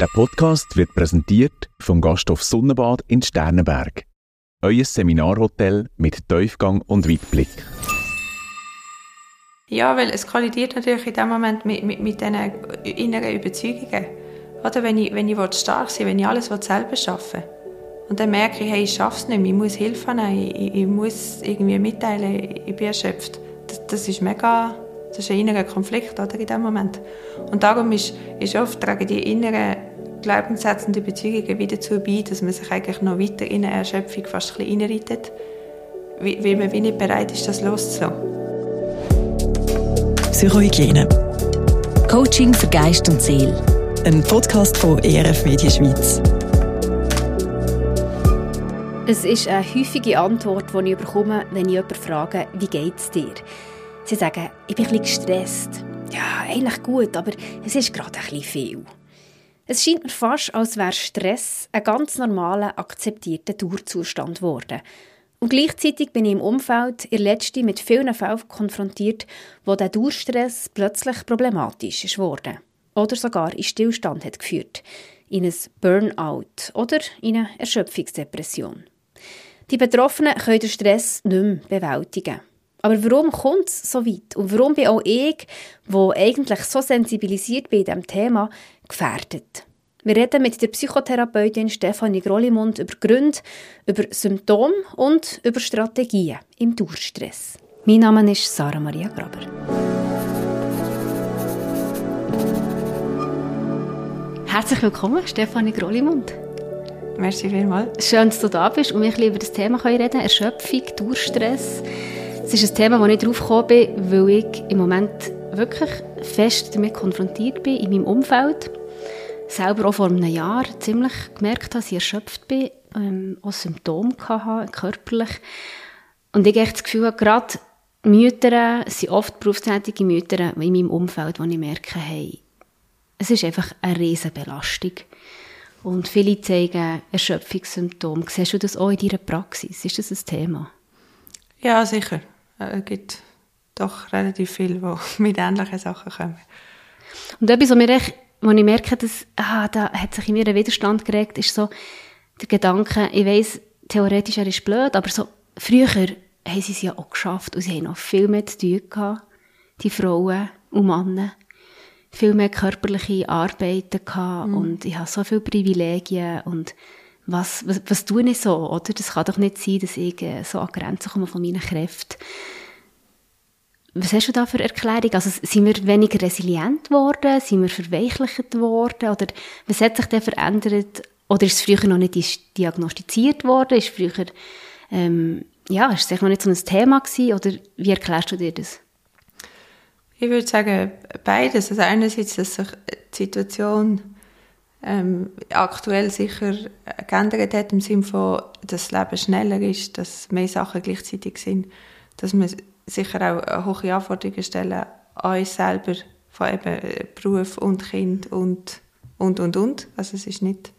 Der Podcast wird präsentiert vom Gasthof Sonnenbad in Sternenberg. Euer Seminarhotel mit Tiefgang und Weitblick. Ja, weil es kollidiert natürlich in dem Moment mit, mit, mit diesen inneren Überzeugungen. Oder wenn ich, wenn ich stark sein will, wenn ich alles selber schaffen will. Und dann merke ich, hey, ich schaffe es nicht mehr, ich muss Hilfe nehmen, ich, ich, muss irgendwie mitteilen, ich bin erschöpft. Das, das ist mega, das ist ein innerer Konflikt oder, in dem Moment. Und darum ist, ist oft tragen die inneren Glaubenssätze und Überzeugungen wieder dazu bei, dass man sich eigentlich noch weiter in eine Erschöpfung fast ein bisschen reinreitet, weil man wie nicht bereit ist, das loszulassen. Psychohygiene. Coaching für Geist und Seele. Ein Podcast von ERF Media Schweiz. Es ist eine häufige Antwort, die ich bekomme, wenn ich jemanden frage, wie geht es dir? Sie sagen, ich bin ein bisschen gestresst. Ja, eigentlich gut, aber es ist gerade ein bisschen viel. Es scheint mir fast, als wäre Stress ein ganz normaler, akzeptierter Dauerzustand geworden. Und gleichzeitig bin ich im Umfeld in letzter mit vielen Fällen konfrontiert, wo der Durchstress plötzlich problematisch ist worden. Oder sogar in Stillstand hat geführt. In ein Burnout oder in eine Erschöpfungsdepression. Die Betroffenen können den Stress nicht mehr bewältigen. Aber warum kommt es so weit? Und warum bin auch ich, wo eigentlich so sensibilisiert bin in diesem Thema, gefährdet? Wir reden mit der Psychotherapeutin Stefanie Grollimund über Gründe, über Symptome und über Strategien im Durchstress. Mein Name ist Sarah Maria Graber. Herzlich willkommen, Stefanie Grollimund. Merci vielmals. Schön, dass du da bist und wir über das Thema reden können. Erschöpfung, Durchstress. Es ist ein Thema, das ich drauf gekommen bin, weil ich im Moment wirklich fest damit konfrontiert bin in meinem Umfeld selber auch vor einem Jahr ziemlich gemerkt habe, dass ich erschöpft bin, ähm, auch Symptome hatte, körperlich. Und ich habe das Gefühl, habe, gerade Mütter, sind oft berufstätige Mütter in meinem Umfeld, wo ich merke, hey, es ist einfach eine riesige Belastung. Und viele zeigen Erschöpfungssymptome. Siehst du das auch in deiner Praxis? Ist das ein Thema? Ja, sicher. Es gibt doch relativ viele, die mit ähnlichen Sachen kommen. Und etwas, was mir echt wo ich merke, dass, ah, da hat sich in mir ein Widerstand geregt, ist so der Gedanke, ich weiss, theoretisch er ist blöd, aber so, früher haben sie es ja auch geschafft und sie haben noch viel mehr zu tun gehabt, die Frauen und Männer. Viel mehr körperliche Arbeiten gehabt mhm. und ich habe so viele Privilegien und was, was, was tue ich so, oder? Das kann doch nicht sein, dass ich äh, so an Grenzen komme von meinen Kräften. Was hast du da für Erklärung? Also sind wir weniger resilient geworden? Sind wir verweichlicht worden? Oder was hat sich denn verändert? Oder ist es früher noch nicht diagnostiziert worden? Ist früher, ähm, ja, ist es noch nicht so ein Thema gewesen? Oder wie erklärst du dir das? Ich würde sagen, beides. Also einerseits, dass sich die Situation ähm, aktuell sicher geändert hat, im Sinne von, dass das Leben schneller ist, dass mehr Sachen gleichzeitig sind, dass man sicher auch hohe Anforderungen stellen an uns selber, von eben Beruf und Kind und, und, und, und. Also es ist nicht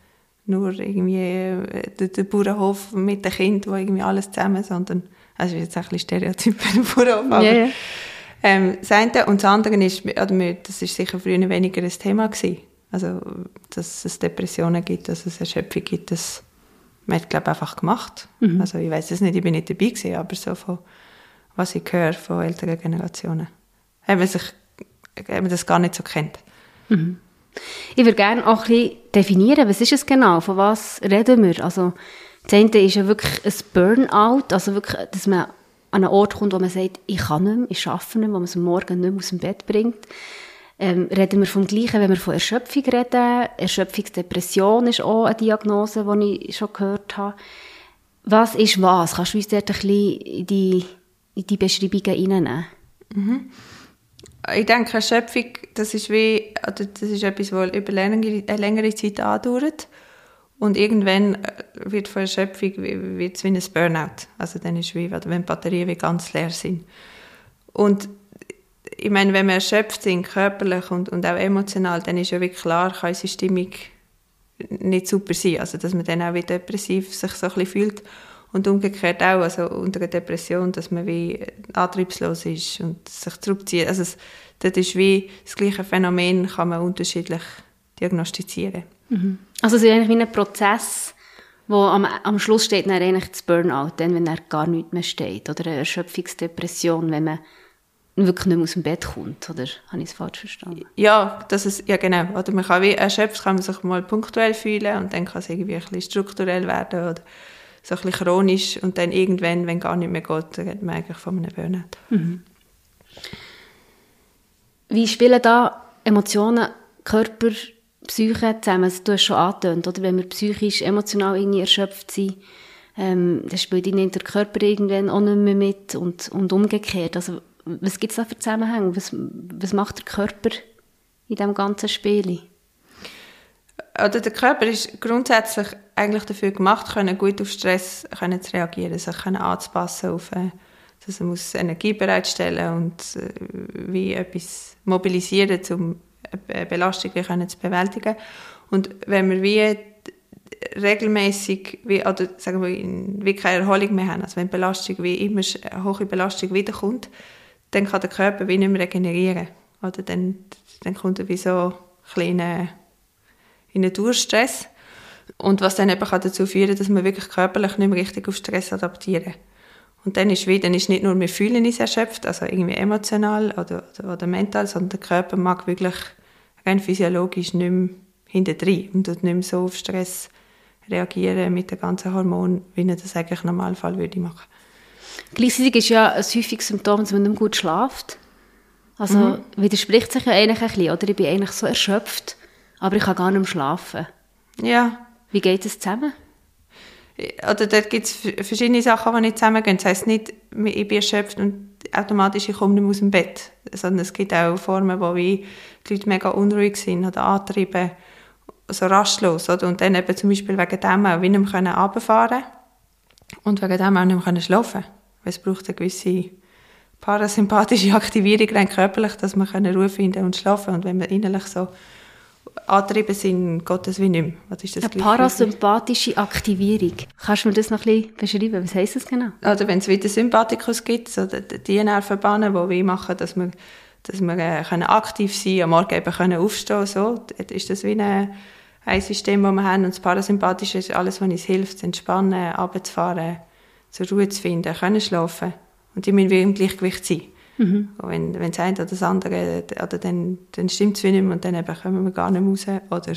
nur irgendwie äh, der, der Bauernhof mit dem Kind, wo irgendwie alles zusammen, sondern, also jetzt ein bisschen Stereotyp der Bauernhof, aber yeah. ähm, das eine und das andere ist, oder das ist sicher früher weniger ein Thema gewesen. Also, dass es Depressionen gibt, dass es Erschöpfung gibt, das man hat, glaube einfach gemacht. Mhm. Also ich weiß es nicht, ich bin nicht dabei gewesen, aber so von was ich höre von älteren Generationen. Haben man, sich, haben das gar nicht so kennt. Mhm. Ich würde gerne auch ein bisschen definieren, was ist es genau, von was reden wir? Also, das eine ist ja wirklich ein Burnout, also wirklich, dass man an einen Ort kommt, wo man sagt, ich kann nicht mehr, ich arbeite nicht mehr, wo man es morgen nicht mehr aus dem Bett bringt. Ähm, reden wir vom Gleichen, wenn wir von Erschöpfung reden. Erschöpfungsdepression ist auch eine Diagnose, die ich schon gehört habe. Was ist was? Kannst du uns dort ein bisschen in die in die Beschreibungen hineinnehmen. Mhm. Ich denke, Erschöpfung, das ist wie, also das ist etwas, was über längere, eine längere Zeit andauert. Und irgendwann äh, wird von Erschöpfung wird es wie ein Burnout. Also dann ist wie, wenn die Batterien wie ganz leer sind. Und ich meine, wenn wir erschöpft sind, körperlich und, und auch emotional, dann ist ja wirklich klar, kann unsere Stimmung nicht super sein. Also dass man dann auch wie depressiv sich so ein bisschen fühlt. Und umgekehrt auch, also unter einer Depression, dass man wie antriebslos ist und sich zurückzieht. Also es, das ist wie das gleiche Phänomen, kann man unterschiedlich diagnostizieren. Also es ist eigentlich wie ein Prozess, wo am, am Schluss steht dann eigentlich das Burnout, dann, wenn er gar nichts mehr steht. Oder eine Erschöpfungsdepression, wenn man wirklich nicht mehr aus dem Bett kommt. Oder habe ich es falsch verstanden? Ja, das ist, ja genau. Oder man kann wie erschöpft, kann man sich mal punktuell fühlen und dann kann es irgendwie ein bisschen strukturell werden oder so ein bisschen chronisch und dann irgendwann, wenn gar nicht mehr geht, dann geht man eigentlich von einem Burnout. Wie spielen da Emotionen, Körper, Psyche zusammen? Du hast schon angetönt, oder? Wenn wir psychisch, emotional irgendwie erschöpft sind, ähm, dann spielt ihnen der Körper irgendwann auch nicht mehr mit und, und umgekehrt. Also, was gibt es da für Zusammenhänge? Was, was macht der Körper in diesem ganzen Spiel? Oder der Körper ist grundsätzlich eigentlich dafür gemacht, können gut auf Stress können zu reagieren, sich können anzupassen auf, äh, dass er muss Energie bereitstellen und äh, wie etwas mobilisieren, um eine Belastung können zu bewältigen. Und wenn wir wie regelmäßig wie, oder sagen wir, wie keine Erholung mehr haben, also wenn Belastung wie immer eine hohe Belastung wiederkommt, dann kann der Körper wie nicht mehr regenerieren. Oder dann, dann kommt er wie so kleine in einen Durchstress. Und was dann eben kann dazu führen dass wir wirklich körperlich nicht mehr richtig auf Stress adaptieren. Und dann ist wieder, dann ist nicht nur wir fühlen uns erschöpft, also irgendwie emotional oder, oder, oder mental, sondern der Körper mag wirklich rein physiologisch nicht mehr hinterdrein und tut nicht mehr so auf Stress reagieren mit den ganzen Hormonen, wie er das eigentlich im Normalfall würde machen. Gleichzeitig ist ja ein häufiges Symptom, dass man nicht mehr gut schläft. Also widerspricht sich ja eigentlich ein bisschen, oder? Ich bin eigentlich so erschöpft, aber ich kann gar nicht mehr schlafen. Ja, Wie geht das zusammen? oder dort gibt es verschiedene Sachen, die nicht zusammengehen. Das heisst nicht, ich bin erschöpft und automatisch ich komme nicht mehr aus dem Bett. Sondern es gibt auch Formen, wo die Leute mega unruhig sind oder antrieben, so rastlos. Oder? Und dann eben zum Beispiel wegen dem auch nicht mehr können runterfahren und wegen dem auch nicht mehr können schlafen Weil es braucht eine gewisse parasympathische Aktivierung rein körperlich, dass man Ruhe finden und schlafen Und wenn wir innerlich so angetrieben sind, geht das wie nicht mehr. Was ist das Eine parasympathische Aktivierung. Kannst du mir das noch ein bisschen beschreiben? Was heisst das genau? Oder wenn es wieder Sympathikus gibt, so die, Nervenbahnen, die wie machen, dass wir, dass wir äh, können aktiv sein können, am Morgen eben können aufstehen so, ist das wie eine, ein System, das wir haben. Und das Parasympathische ist alles, was uns hilft, zu entspannen, runterzufahren, zur Ruhe zu finden, können schlafen. Und die müssen wir im Gleichgewicht sein. Und wenn, wenn das eine oder das andere, oder dann, dann stimmt es nicht mehr und dann eben kommen wir gar nicht mehr raus oder,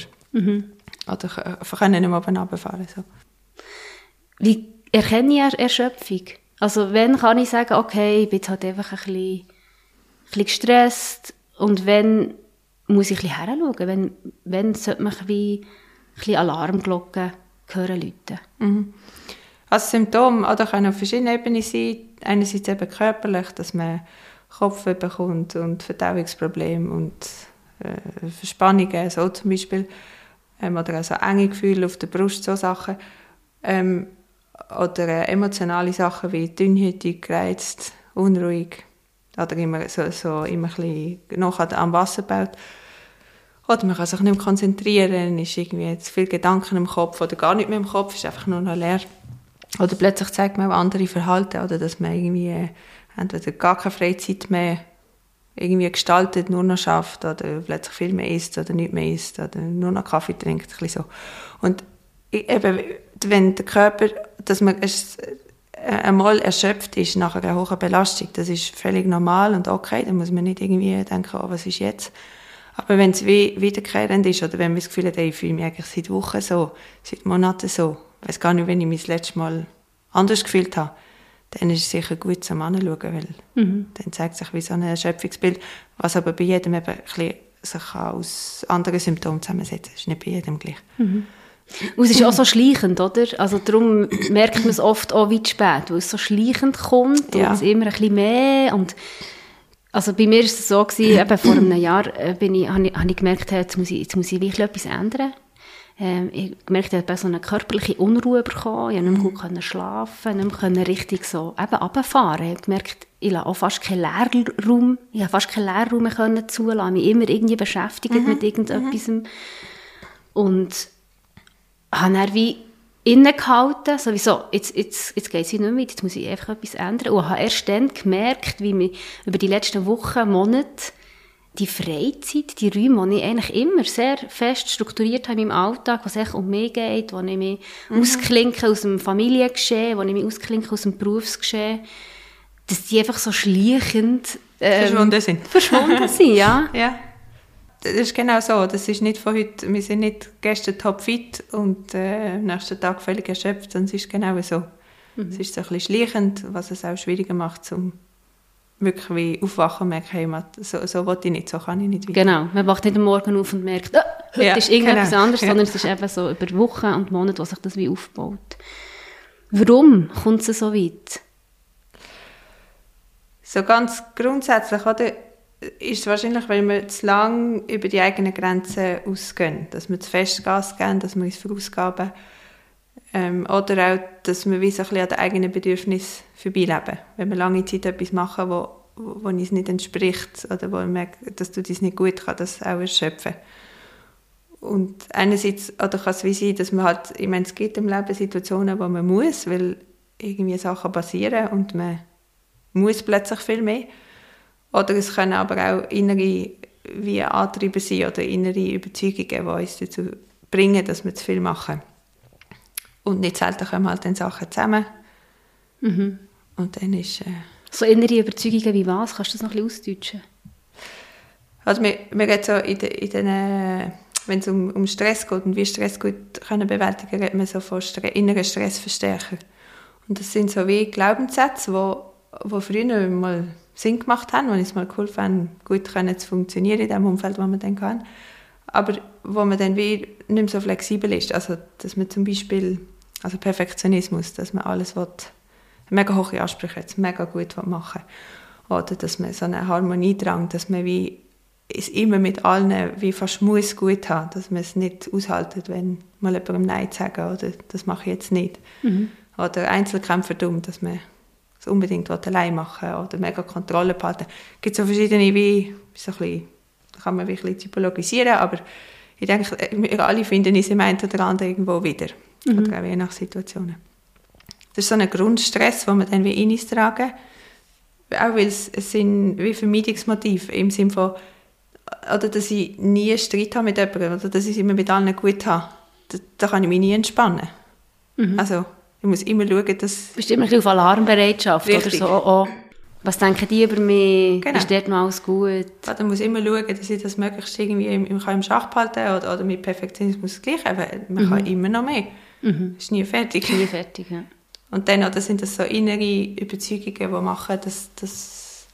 oder k- können nicht mehr oben runterfahren. So. Wie erkenne ich Er- Erschöpfung? Also, wenn kann ich sagen, okay, ich bin jetzt halt einfach ein bisschen, ein bisschen gestresst und wenn muss ich ein bisschen heranschauen, wenn, wenn sollte man wie ein bisschen Alarmglocken hören läuten. Als Symptom oder können auf verschiedenen Ebenen sein. Einerseits eben körperlich, dass man Kopfweh bekommt und Verdauungsprobleme und äh, Verspannungen, so zum Beispiel. Ähm, oder also enge Gefühle auf der Brust, so Sachen. Ähm, oder äh, emotionale Sachen wie dünnhütig, gereizt, unruhig. Oder immer, so, so immer ein bisschen noch am Wasser baut. Oder man kann sich nicht mehr konzentrieren, ist irgendwie zu viel Gedanken im Kopf oder gar nicht mehr im Kopf, ist einfach nur noch leer. Oder plötzlich zeigt man auch andere Verhalten, oder dass man irgendwie äh, entweder gar keine Freizeit mehr irgendwie gestaltet, nur noch schafft, oder plötzlich viel mehr isst oder nicht mehr isst, oder nur noch Kaffee trinkt, ein so. Und eben, wenn der Körper, dass man äh, einmal erschöpft ist nach einer hohen Belastung, das ist völlig normal und okay, da muss man nicht irgendwie denken, oh, was ist jetzt? Aber wenn es wie wiederkehrend ist, oder wenn man das Gefühl hat, ich fühle mich eigentlich seit Wochen so, seit Monaten so, ich weiß gar nicht, wenn ich mich das letzte Mal anders gefühlt habe, dann ist es sicher gut zum Anschauen, weil dann zeigt sich wie so ein Erschöpfungsbild, was aber bei jedem eben ein bisschen sich aus anderen Symptomen zusammensetzt. Das ist nicht bei jedem gleich. Und es ist auch so schleichend, oder? Also darum merkt man es oft auch wie zu spät, weil es so schleichend kommt Ja. und es immer ein bisschen mehr und also bei mir ist es so gewesen, eben vor einem Jahr äh, bin ich, habe ich, habe ich gemerkt, hey, jetzt muss ich, jetzt muss ich wirklich etwas ändern. Ähm, ich gemerkt, ich habe so eine körperliche Unruhe bekommen, ich konnte nicht mehr gut können schlafen, nicht mehr können richtig so eben runterfahren. Ich habe gemerkt, ich lasse auch fast keinen Leerraum, ich habe fast keinen Leerraum mehr können zulassen, mich immer irgendwie beschäftigt mit irgendetwas. Und habe dann wie innegehalten, sowieso, jetzt, jetzt, jetzt geht es nicht mehr jetzt muss ich einfach etwas ändern. Und habe erst dann gemerkt, wie mich über die letzten Wochen, Monate die Freizeit, die Räume, die ich eigentlich immer sehr fest strukturiert habe in meinem Alltag, wo es echt um mich geht, wo ich mich mhm. ausklinke aus dem Familiengeschehen, wo ich mich ausklinke aus dem Berufsgeschehen, dass die einfach so schleichend ähm, verschwunden sind. Verschwunden sind, ja. ja. Das ist genau so. Das ist nicht von heute, wir sind nicht gestern topfit und äh, am nächsten Tag völlig erschöpft, sondern es ist genau so. Mhm. Es ist so ein bisschen schleichend, was es auch schwieriger macht, zum wirklich wie aufwachen und merken, hey, so, so will ich nicht, so kann ich nicht weiter. Genau, man wacht nicht am Morgen auf und merkt, oh, heute ja, ist irgendetwas genau. anderes, ja. sondern es ist eben so über Wochen und Monate, wo sich das wie aufbaut. Warum kommt es so weit? So ganz grundsätzlich, oder, ist es wahrscheinlich, weil wir zu lange über die eigenen Grenzen ausgehen, dass wir zu fest Gas geben, dass wir uns verausgaben ähm, oder auch, dass wir wie so ein bisschen an den eigenen Bedürfnissen vorbeileben. Wenn wir lange Zeit etwas machen, wo, wo uns nicht entspricht oder wo wir merken, dass du das nicht gut kann, das auch erschöpfen. Und einerseits oder kann es wie sein, dass man halt, ich meine, es gibt im Leben Situationen, wo man muss, weil irgendwie Sachen passieren und man muss plötzlich viel mehr. Oder es können aber auch innere wie Antriebe sein oder innere Überzeugungen, die uns dazu bringen, dass wir zu viel machen. Und nicht selten kommen halt dann Sachen zusammen. Mhm. Und dann ist... Äh, so innere Überzeugungen wie was? Kannst du das noch ein bisschen ausdeutschen? Also wir, wir reden so in den, in den äh, wenn es um, um Stress geht und wie Stress gut können bewältigen, redet man so von Stre inneren Stressverstärker. Und das sind so wie Glaubenssätze, wo, wo früher mal Sinn gemacht haben, wo es mal cool fand, gut können zu funktionieren in dem Umfeld, wo man dann kann. Aber wo man dann wie nicht mehr so flexibel ist. Also, dass man zum Beispiel also Perfektionismus, dass man alles will, mega hohe Ansprüche hat, mega gut machen will. Oder dass man so einen Harmoniedrang, dass man wie es immer mit allen wie fast muss gut haben, dass man es nicht aushaltet, wenn mal jemandem Nein sagen oder das mache ich jetzt nicht. Mhm. Oder Einzelkämpfer dumm, dass man es unbedingt allein machen will oder mega Kontrolle behalten. Es gibt so verschiedene, wie, so ein bisschen, kann man ein bisschen typologisieren, aber ich denke, wir alle finden uns im einen oder anderen irgendwo wieder mhm. oder auch je nach Situationen. Das ist so ein Grundstress, den wir dann wie in uns tragen, auch weil es, es sind wie Vermeidungsmotive im Sinne von, oder dass ich nie Streit habe mit jemandem oder dass ich es immer mit allen gut habe. Da, da kann ich mich nie entspannen. Mhm. Also ich muss immer schauen, dass... Du bist immer auf Alarmbereitschaft Richtig. oder so. Oh, oh. Was denken die über mich? Genau. Ist dort noch alles gut? Ja, dann muss ich immer schauen, dass ich das möglichst irgendwie im, im, im Schach behalten kann oder, oder mit Perfektionismus gleich. Man mhm. kann immer noch mehr. Mhm. Ist nie fertig. Nie fertig, ja. Und dann oder sind das so innere Überzeugungen, die machen, dass, dass,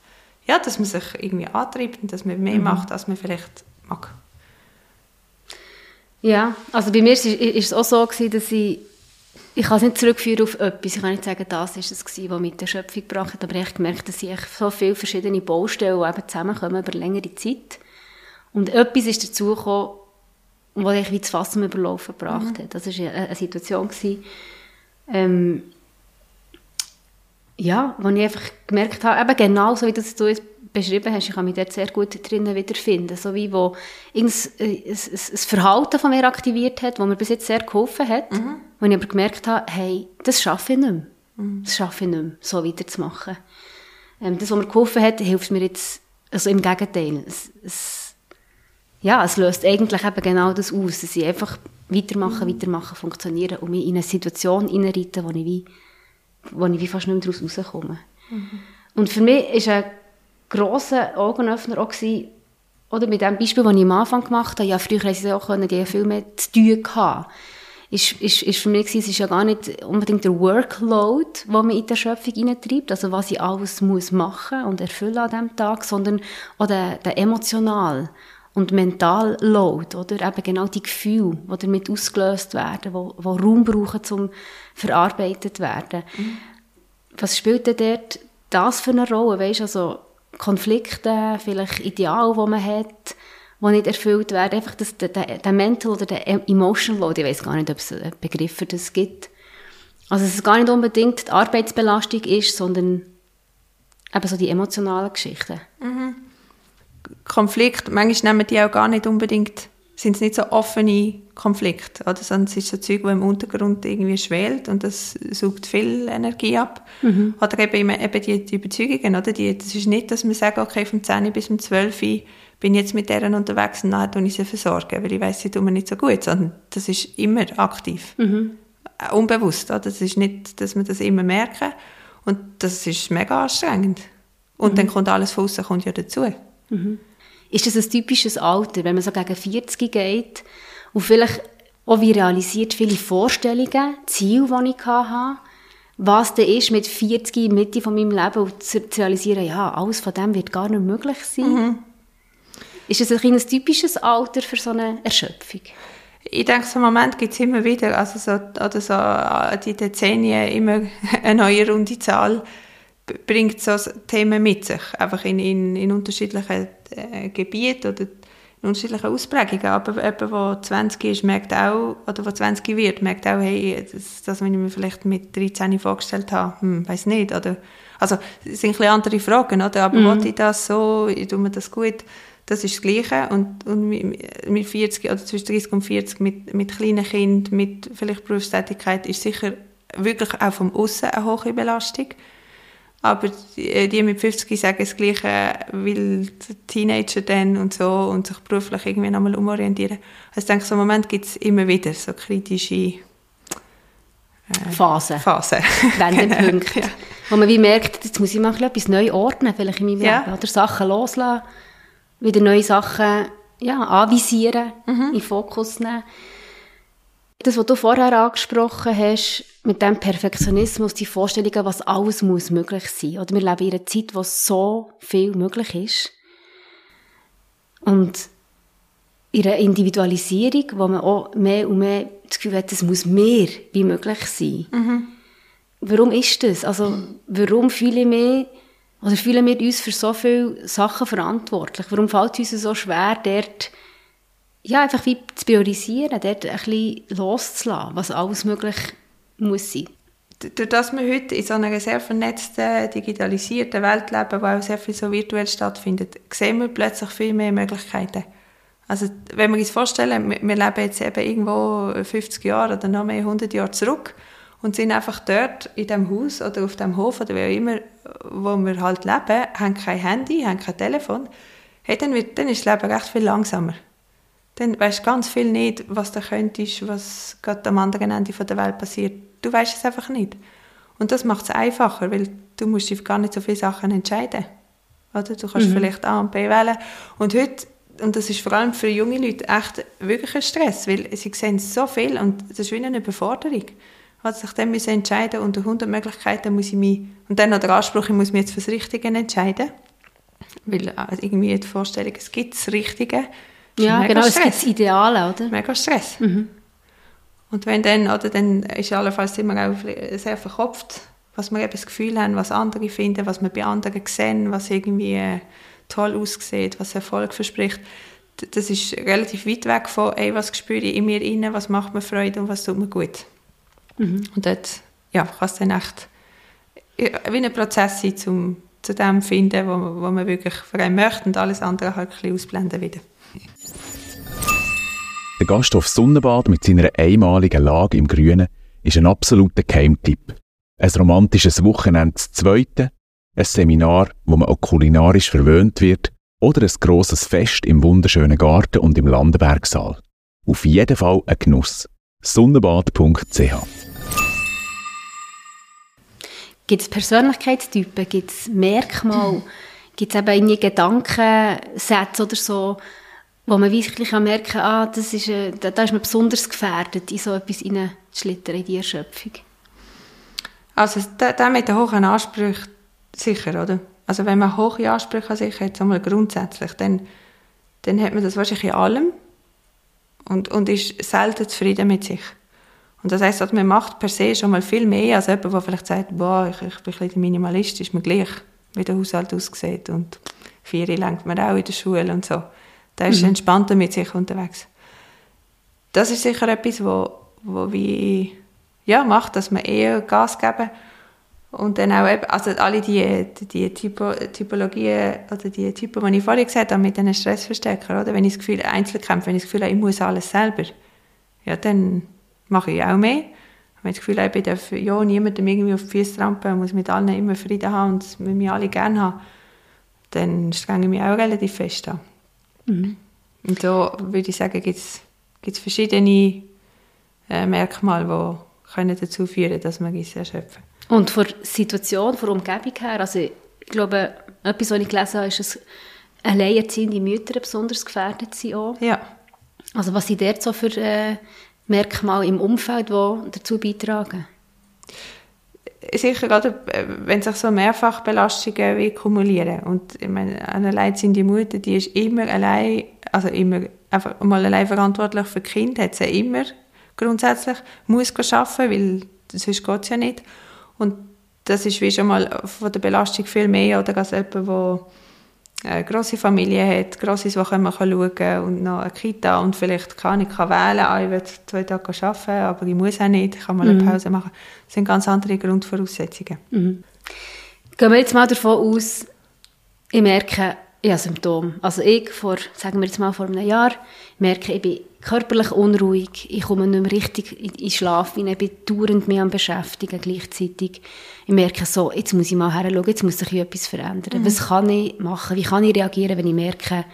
ja, dass man sich irgendwie antreibt und dass man mehr mhm. macht, als man vielleicht mag. Ja, also bei mir war es auch so, gewesen, dass ich ich kann es nicht zurückführen auf etwas. Ich kann nicht sagen, das war es, was mit der Schöpfung gebracht hat, aber ich habe gemerkt, dass ich so viele verschiedene Baustellen eben zusammenkommen über längere Zeit. Und etwas ist dazugekommen, was ich wie das Fass zum Überlaufen gebracht mhm. hat. Das war eine, Situation, gewesen, ähm, ja, wo ich einfach gemerkt habe, eben genau so, wie das du jetzt beschrieben hast, ich kann mich dort sehr gut drinnen wiederfinden. So wie wo irgendein ein, ein, ein Verhalten von mir aktiviert hat, das mir bis jetzt sehr geholfen hat, mhm. wo ich aber gemerkt habe, hey, das schaffe ich nicht mehr. Mhm. Das schaffe ich nicht mehr, so weiterzumachen. Ähm, das, was mir geholfen hat, hilft mir jetzt, also im Gegenteil. Es, es ja, es löst eigentlich eben genau das aus, dass ich einfach weitermachen, weitermachen, funktionieren und mich in eine Situation hineinreiten, wo ich wie, wo ich wie fast nicht mehr daraus rauskomme. Mhm. Und für mich war ein grosser Augenöffner auch gewesen, oder mit dem Beispiel, das ich am Anfang gemacht habe, ja, früher haben sie auch können, die viel mehr zu tun gehabt. Ist, ist, ist für mich gewesen, es ist ja gar nicht unbedingt der Workload, der mich in der Schöpfung hineintreibt, also was ich alles muss machen und erfüllen an diesem Tag, sondern auch der, der emotional und mental Load, oder? Eben genau die Gefühle, die damit ausgelöst werden, die, die Raum brauchen, um verarbeitet werden. Mhm. Was spielt denn dort das für eine Rolle? Weißt, also Konflikte, vielleicht Ideale, die man hat, die nicht erfüllt werden. Einfach das, der, der Mental oder der Emotional Load, ich weiß gar nicht, ob es einen Begriff für das gibt. Also dass es gar nicht unbedingt die Arbeitsbelastung ist, sondern eben so die emotionalen Geschichten. Mhm. Konflikte, manchmal nehmen die auch gar nicht unbedingt, sind es nicht so offene Konflikte, oder? sondern es ist so Zeug, das im Untergrund irgendwie schwelt und das saugt viel Energie ab. Mhm. Oder eben, eben die, die Überzeugungen, oder? Die, das ist nicht, dass man sagt, okay, vom 10 bis zum 12 bin bin jetzt mit deren unterwegs und nachher ich sie versorgen, weil ich weiß, sie tun mir nicht so gut, sondern das ist immer aktiv. Mhm. Unbewusst, oder? Das ist nicht, dass wir das immer merken und das ist mega anstrengend. Und mhm. dann kommt alles von außen kommt ja dazu. Mhm. Ist das ein typisches Alter, wenn man so gegen 40 geht und vielleicht auch wie realisiert viele Vorstellungen, Ziele, die ich hatte, was denn ist mit 40 Mitte von meinem Leben und zu realisieren, ja, alles von dem wird gar nicht möglich sein. Mhm. Ist das ein, ein typisches Alter für so eine Erschöpfung? Ich denke, so einen Moment gibt es immer wieder, also so, oder so äh, die Dezennien immer eine neue runde Zahl bringt so Themen mit sich, einfach in, in, in unterschiedlichen äh, Gebieten oder in unterschiedlichen Ausprägungen. Aber jemand, der 20 ist, merkt auch, oder der 20 wird, merkt auch, hey, das, das was ich mir vielleicht mit 13 vorgestellt habe, hm, weiß nicht. Oder, also, es sind ein bisschen andere Fragen, oder? Aber mhm. ich das so, ich tue mir das gut? Das ist das Gleiche. Und, und mit 40, oder zwischen 30 und 40, mit, mit kleinen Kindern, mit vielleicht Berufstätigkeit, ist sicher wirklich auch vom Aussen eine hohe Belastung. Aber die, die mit 50 sagen das Gleiche, weil Teenager dann und so und sich beruflich irgendwie nochmal umorientieren. Also ich denke, so einen Moment gibt es immer wieder, so kritische äh, Phasen. Phasen. Wendepunkte. ja. Wo man wie merkt, jetzt muss ich mal etwas neu ordnen, vielleicht in meinem ja. Leben. Oder Sachen loslassen, wieder neue Sachen ja, anvisieren, mhm. in den Fokus nehmen. Das, was du vorher angesprochen hast, mit dem Perfektionismus, die Vorstellungen, was alles muss möglich sein. Oder wir leben in einer Zeit, wo so viel möglich ist. Und in einer Individualisierung, wo man auch mehr und mehr das Gefühl hat, es muss mehr wie möglich sein. Mhm. Warum ist das? Also, warum fühlen wir, oder fühlen wir uns für so viele Sachen verantwortlich? Warum fällt es uns so schwer, dort ja, einfach wie zu priorisieren, dort ein bisschen loszulassen, was alles möglich muss sein. Durch dass wir heute in so einer sehr vernetzten, digitalisierten Welt leben, wo auch sehr viel so virtuell stattfindet, sehen wir plötzlich viel mehr Möglichkeiten. Also, wenn wir uns vorstellen, wir leben jetzt eben irgendwo 50 Jahre oder noch mehr 100 Jahre zurück und sind einfach dort in dem Haus oder auf dem Hof oder wie auch immer, wo wir halt leben, haben kein Handy, haben kein Telefon, hey, dann, wird, dann ist das Leben recht viel langsamer dann weißt du ganz viel nicht, was du könntest, was gerade am anderen Ende der Welt passiert. Du weißt es einfach nicht. Und das macht es einfacher, weil du musst dich gar nicht so viele Sachen entscheiden. Oder? Du kannst mhm. vielleicht A und B wählen. Und heute, und das ist vor allem für junge Leute echt wirklich ein Stress, weil sie sehen so viel und das ist wie eine Überforderung. Also sich dann müssen entscheiden unter 100 Möglichkeiten muss ich mich, und dann noch der Anspruch, ich muss mich jetzt fürs Richtige entscheiden. Weil also irgendwie die Vorstellung, es gibt das Richtige, ja, genau, Stress. es gibt das Ideale, oder? Mega Stress. Mhm. Und wenn dann, oder dann ist allenfalls immer auch sehr verkopft, was wir eben das Gefühl haben, was andere finden, was wir bei anderen sehen, was irgendwie äh, toll aussieht, was Erfolg verspricht. Das ist relativ weit weg von, ey, was spüre ich in mir inne, was macht mir Freude und was tut mir gut. Mhm. Und dort ja, kann es dann echt wie ein Prozess sein, zum, zu dem finden, wo, wo man wirklich für einen möchte und alles andere halt ein bisschen ausblenden wieder. Der Gasthof Sonnenbad mit seiner einmaligen Lage im Grünen ist ein absoluter Keimtipp. Ein romantisches Wochenende zu zweite, ein Seminar, wo man auch kulinarisch verwöhnt wird oder ein grosses Fest im wunderschönen Garten und im Landenbergsaal. Auf jeden Fall ein Genuss. Sonnenbad.ch Gibt es Persönlichkeitstypen, gibt es Merkmale, gibt es eben irgendwie Gedankensätze oder so, wo man wirklich merken kann, ah, das ist, äh, da, da ist man besonders gefährdet, in so etwas hineinzuschlittern, in die Erschöpfung. Also der, mit den hohen Ansprüchen sicher, oder? Also wenn man hohe Ansprüche an sich hat, einmal grundsätzlich, dann, dann hat man das wahrscheinlich in allem und, und ist selten zufrieden mit sich. Und das heisst, man macht per se schon mal viel mehr als jemand, der vielleicht sagt, boah, ich, ich bin ein bisschen Minimalist, ist mir gleich, wie der Haushalt aussieht und vier lenkt man auch in der Schule und so. Der ist mhm. entspannter mit sich unterwegs. Das ist sicher etwas, wo, wo wie, ja, macht, dass man eher Gas geben und dann auch eben, also alle die, die Typo, Typologien oder die Typen, die ich vorhin gesagt habe, mit diesen Stressverstärkern, oder? Wenn ich das Gefühl, Einzelkämpfe, wenn ich das Gefühl habe, ich muss alles selber, ja, dann mache ich auch mehr. Wenn ich das Gefühl habe, ich darf ja niemandem irgendwie auf die Füße trampen, muss mit allen immer Frieden haben und mit mir alle gerne haben, dann strenge ich mich auch relativ fest an. Und da würde ich sagen, gibt es verschiedene äh, Merkmale, die können dazu führen dass man es erschöpfen. Und von der Situation, von der Umgebung her, also ich glaube, etwas, was ich gelesen habe, ist, dass alleinerziehende Mütter besonders gefährdet sind auch. Ja. Also was sind dort so für äh, Merkmale im Umfeld, die dazu beitragen? Sicher gerade, wenn sich so Mehrfachbelastungen wie kumulieren. Und ich meine, eine alleinerziehende Mutter, die ist immer allein, also immer einfach mal allein verantwortlich für Kinder, hat sie immer grundsätzlich, muss arbeiten, weil sonst geht es ja nicht. Und das ist wie schon mal von der Belastung viel mehr oder als jemand, der eine grosse Familie hat, Grosses, wo man schauen kann und noch eine Kita und vielleicht kann ich kann wählen, ah, ich will zwei Tage arbeiten, aber ich muss auch nicht, ich kann mal eine Pause machen. Das sind ganz andere Grundvoraussetzungen. Mhm. Gehen wir jetzt mal davon aus, ich merke, ich habe Symptome. Also ich, vor, sagen wir jetzt mal vor einem Jahr, merke, ich bin körperlich unruhig, ich komme nicht mehr richtig in Schlaf ich bin dauernd mich am beschäftigen gleichzeitig. Ich merke so, jetzt muss ich mal herschauen, jetzt muss sich etwas verändern. Mhm. Was kann ich machen? Wie kann ich reagieren, wenn ich merke,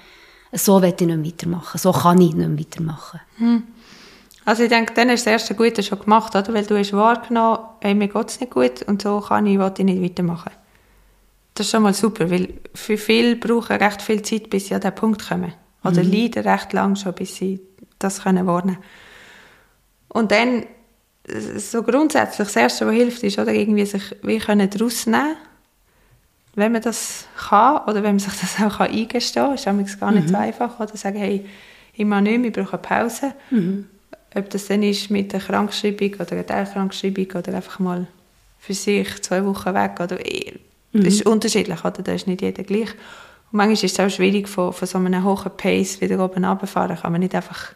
so will ich nicht weitermachen, so kann ich nicht weitermachen? Mhm. Also ich denke, dann ist das erste Gute schon gemacht, oder? weil du hast wahrgenommen, hey, mir geht es nicht gut und so kann ich, will ich nicht weitermachen. Das ist schon mal super, weil für viele brauchen recht viel Zeit, bis sie an diesen Punkt kommen. Oder mhm. leiden recht lang schon, bis sie das können warnen Und dann, so grundsätzlich, das Erste, was hilft, ist, oder irgendwie sich wie können daraus nehmen wenn man das kann, oder wenn man sich das auch kann eingestehen kann, ist es gar nicht mhm. so einfach, oder sagen, hey, ich mache nicht mehr, ich brauche eine Pause. Mhm. Ob das dann ist mit einer Krankschreibung oder einer Teilkrankschreibung oder einfach mal für sich zwei Wochen weg, oder mhm. das ist unterschiedlich, oder? Da ist nicht jeder gleich. Und manchmal ist es auch schwierig, von, von so einem hohen Pace wieder oben runterfahren. Kann man nicht einfach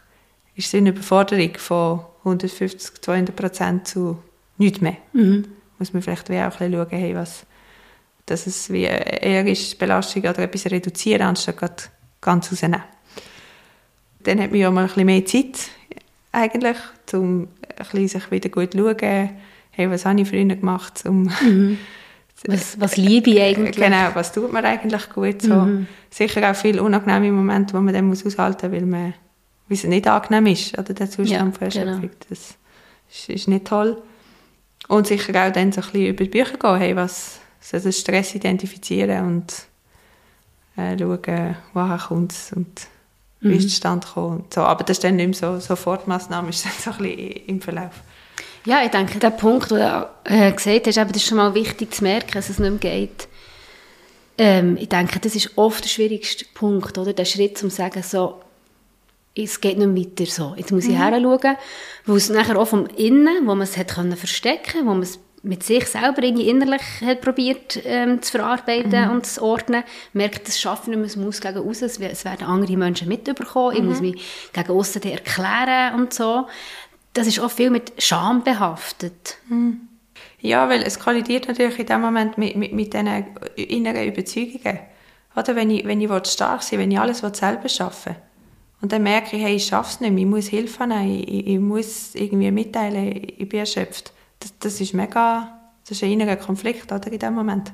ist es eine Überforderung von 150, 200 Prozent zu nichts mehr. Mhm. Muss man vielleicht wie auch ein bisschen schauen, hey, was, dass es wie eher ist Belastung oder etwas reduzieren, anstatt ganz rausnehmen. Dann hat man ja mal ein bisschen mehr Zeit, eigentlich, um sich wieder gut zu schauen, hey, was habe ich früher gemacht, um mhm. was, was liebe ich eigentlich? Genau, was tut mir eigentlich gut, so. Mhm. Sicher auch viele unangenehme Momente, die man dann muss aushalten muss, weil man weil es nicht angenehm ist, oder der Zustand von Erschöpfung. Genau. Das ist, ist, nicht toll. Und sicher auch dann so ein bisschen über die Bücher gehen, hey, was, so den Stress identifizieren und äh, schauen, woher kommt es und wie ist der Stand gekommen. So, aber das ist dann nicht mehr so, Sofortmaßnahmen, ist dann so ein bisschen im Verlauf. Ja, ich denke, der Punkt, den du äh, gesagt hast, eben, das ist schon mal wichtig zu merken, dass es nicht mehr geht. Ähm, ich denke, das ist oft der schwierigste Punkt, oder? Der Schritt, um zu sagen, so, es geht nicht weiter so. Jetzt muss ich mhm. herschauen, wo es nachher auch vom Innen, wo man es hat können verstecken, wo man es mit sich selber irgendwie innerlich hat probiert ähm, zu verarbeiten mhm. und zu ordnen, merkt, das schaffe ich nicht mehr, es muss gegen außen, es, es werden andere Menschen mitbekommen, mhm. ich muss mich gegen außen erklären und so. Das ist auch viel mit Scham behaftet. Mhm. Ja, weil es kollidiert natürlich in dem Moment mit, mit, mit diesen inneren Überzeugungen. Oder wenn ich, wenn ich stark sein will, wenn ich alles selber schaffen will, und dann merke ich, hey, ich schaffe es nicht mehr, ich muss Hilfe nehmen, ich, ich, muss irgendwie mitteilen, ich bin erschöpft. Das, das ist mega, das ist ein innerer Konflikt oder, in dem Moment.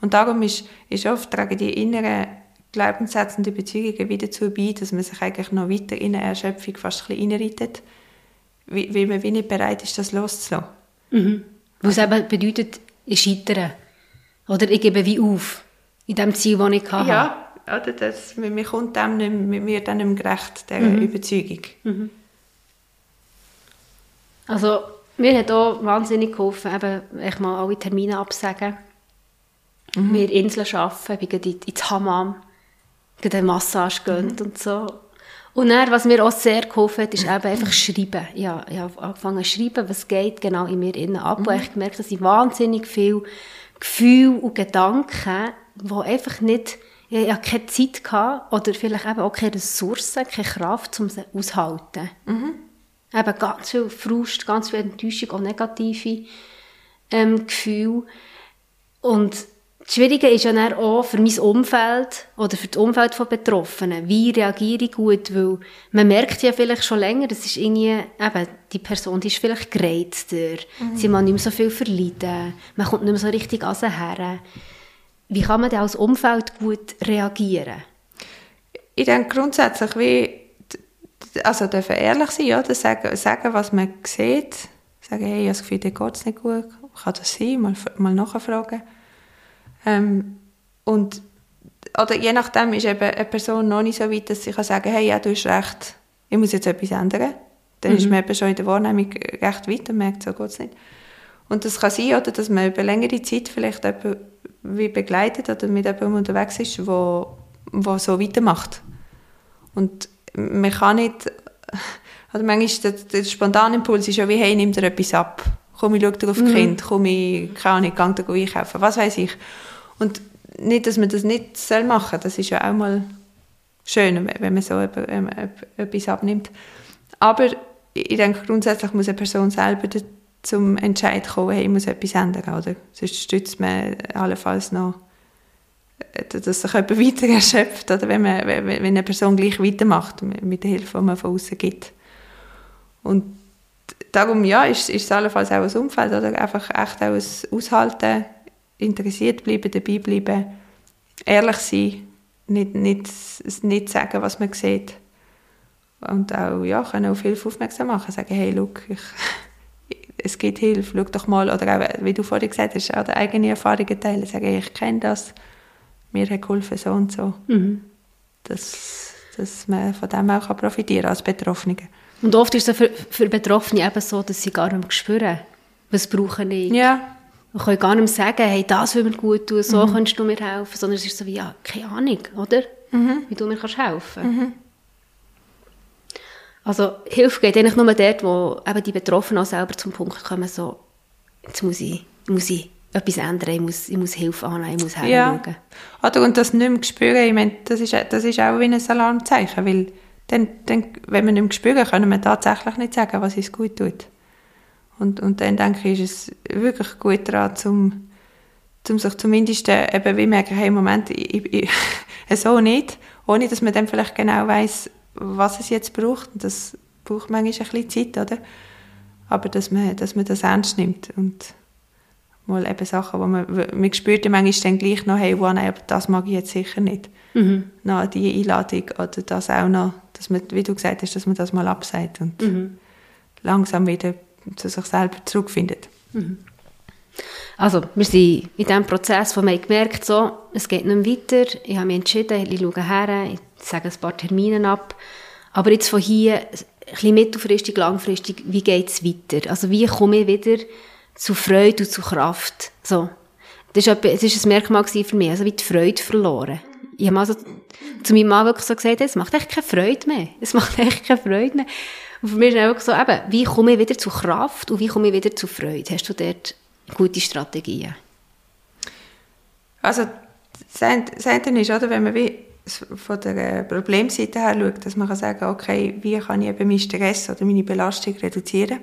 Und darum ist, ist oft tragen die inneren Glaubenssätze und die Beziehungen wieder dazu bei, dass man sich eigentlich noch weiter in eine Erschöpfung fast ein bisschen reinreitet, weil man wie nicht bereit ist, das loszulassen. Mhm. Was eben bedeutet, ich scheitere. Oder ich gebe wie auf in dem Ziel, das ich hatte. Ja, oder? Das, man kommt dem nicht, man wird dann nicht mehr gerecht, dieser mhm. Überzeugung. Mhm. Also, mir hat auch wahnsinnig geholfen, eben, ich mal alle Termine absagen. Mhm. Wir Inseln arbeiten, ich bin ins Hammam, eine Massage gönnt mhm. und so. Und dann, was mir auch sehr geholfen hat, ist eben einfach schreiben. Ja, ich habe angefangen zu schreiben, was geht genau in mir innen ab. Mhm. Und ich gemerkt, dass ich wahnsinnig viel Gefühle und Gedanken, die einfach nicht ich hatte keine Zeit gehabt, oder vielleicht eben auch keine Ressourcen, keine Kraft, um sie auszuhalten. Mhm. Eben ganz viel Frust, ganz viel Enttäuschung, auch negative ähm, Gefühle. Und das Schwierige ist ja dann auch für mein Umfeld oder für das Umfeld von Betroffenen. Wie reagiere ich gut? Weil man merkt ja vielleicht schon länger, das ist irgendwie, eben, die Person die ist vielleicht gereizter, mhm. sie kann nicht mehr so viel verleiden, man kommt nicht mehr so richtig an sie her. Wie kann man denn als Umfeld gut reagieren? ich denke grundsätzlich, wie, also dürfen ehrlich sein, oder? Sagen, sagen, was man sieht. Sagen, hey, ich habe das Gefühl, dir geht es nicht gut. Kann das sein? Mal, mal nachfragen. Ähm, und, oder je nachdem ist eben eine Person noch nicht so weit, dass sie kann sagen, hey, ja, du hast recht, ich muss jetzt etwas ändern. Dann mhm. ist man eben schon in der Wahrnehmung recht weit und merkt, so geht es nicht. Und das kann sein, oder, dass man über längere Zeit vielleicht wie begleitet oder mit jemandem unterwegs ist, wo, wo so weitermacht. Und man kann nicht, also manchmal der, der spontane Impuls ist ja wie, hey, nimm dir etwas ab. Komm, ich schaue auf mhm. Kind, komm, ich, keine Ahnung, gang da einkaufen, was weiß ich. Und nicht, dass man das nicht soll machen das ist ja auch mal schön, wenn man so etwas abnimmt. Aber ich denke, grundsätzlich muss eine Person selber zum Entscheid kommen, hey, ich muss etwas ändern, oder? Sonst stützt man allenfalls noch, äh, dass sich jemand weiter erschöpft, oder wenn, man, wenn eine Person gleich weitermacht, mit der Hilfe, die man von außen gibt. Und darum, ja, ist, ist es allenfalls auch ein Umfeld, oder? Einfach echt auch ein Aushalten, interessiert bleiben, dabei bleiben, ehrlich sein, nicht, nicht, nicht sagen, was man sieht. Und auch, ja, können auf Hilfe aufmerksam machen, sagen, hey, look, ich, es gibt Hilfe, schau doch mal, oder auch, wie du vorhin gesagt hast, auch eigene Erfahrungen teilen, sagen, ich kenne das, mir hat geholfen, so und so. Mhm. Dass, dass man von dem auch profitieren kann als Betroffene. Und oft ist es für, für Betroffene eben so, dass sie gar nicht spüren, was brauchen ich. Ja. Man kann gar nicht sagen, hey, das will mir gut tun, so mhm. kannst du mir helfen, sondern es ist so wie, ja, keine Ahnung, oder? Mhm. Wie du mir kannst helfen. Mhm. Also Hilfe geht eigentlich nur dort, wo eben die Betroffenen auch selber zum Punkt kommen, so, jetzt muss ich, muss ich etwas ändern, ich muss, ich muss Hilfe annehmen, ich muss hinschauen. Ja. Oder, und das nicht mehr spüren, ich meine, das ist, das ist auch wie ein Alarmzeichen, weil dann, dann, wenn wir nicht mehr spüren, können wir tatsächlich nicht sagen, was uns gut tut. Und, und dann denke ich, ist es wirklich gut daran, zum, zum sich zumindest äh, eben wie merken, hey, Moment, ich, ich, so nicht, ohne dass man dann vielleicht genau weiß, was es jetzt braucht. Und das braucht manchmal ein bisschen Zeit, oder? Aber dass man, dass man das ernst nimmt und mal eben Sachen, wo man, man spürt ja manchmal dann gleich noch, hey, wow, nein, aber das mag ich jetzt sicher nicht. Mhm. Noch die Einladung oder das auch noch, dass man, wie du gesagt hast, dass man das mal abseit und mhm. langsam wieder zu sich selber zurückfindet. Mhm. Also, wir sind in diesem Prozess, wo wir gemerkt so, es geht nicht weiter. Ich habe mich entschieden, ich schaue her, ich sage ein paar Termine ab. Aber jetzt von hier, ein bisschen mittelfristig, langfristig, wie geht es weiter? Also, wie komme ich wieder zu Freude und zu Kraft? So. Das war ein, Merkmal für mich, also wie die Freude verloren. Ich habe also zu meinem Mann wirklich so gesagt, es macht echt keine Freude mehr. Es macht echt keine Freude mehr. Und für mich ist einfach so, eben, wie komme ich wieder zu Kraft und wie komme ich wieder zu Freude? Hast du dort gute Strategien? Also, das eine ist, oder, wenn man wie von der Problemseite her schaut, dass man kann sagen okay, wie kann ich eben meinen Stress oder meine Belastung reduzieren?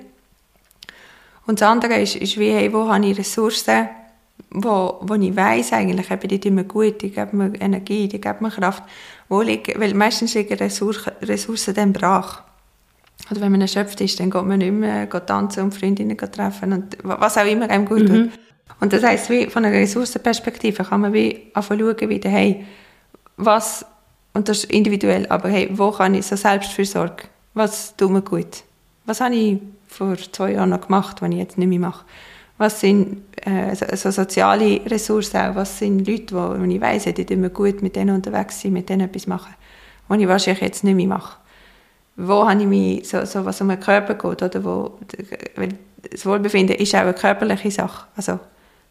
Und das andere ist, ist wie, hey, wo habe ich Ressourcen, wo, wo ich weiss eigentlich, eben, die tun mir gut, die geben mir Energie, die geben mir Kraft. Wo liegen, weil meistens liegen Ressourcen, Ressourcen dann brach. Oder wenn man erschöpft ist, dann geht man nicht mehr tanzen und Freundinnen treffen und was auch immer einem gut mhm. tut. Und das heisst, wie von einer Ressourcenperspektive kann man wie schauen, wie, hey, was, und das ist individuell, aber hey, wo kann ich so Selbstfürsorge, was tut mir gut? Was habe ich vor zwei Jahren noch gemacht, was ich jetzt nicht mehr mache? Was sind äh, so, so soziale Ressourcen auch? Was sind Leute, wo, wo ich weiss, die tun mir gut mit denen unterwegs sind, mit denen etwas machen, was ich wahrscheinlich jetzt nicht mehr mache? wo habe ich mich, so, so was um den Körper geht, oder wo, weil das Wohlbefinden ist auch eine körperliche Sache. Also,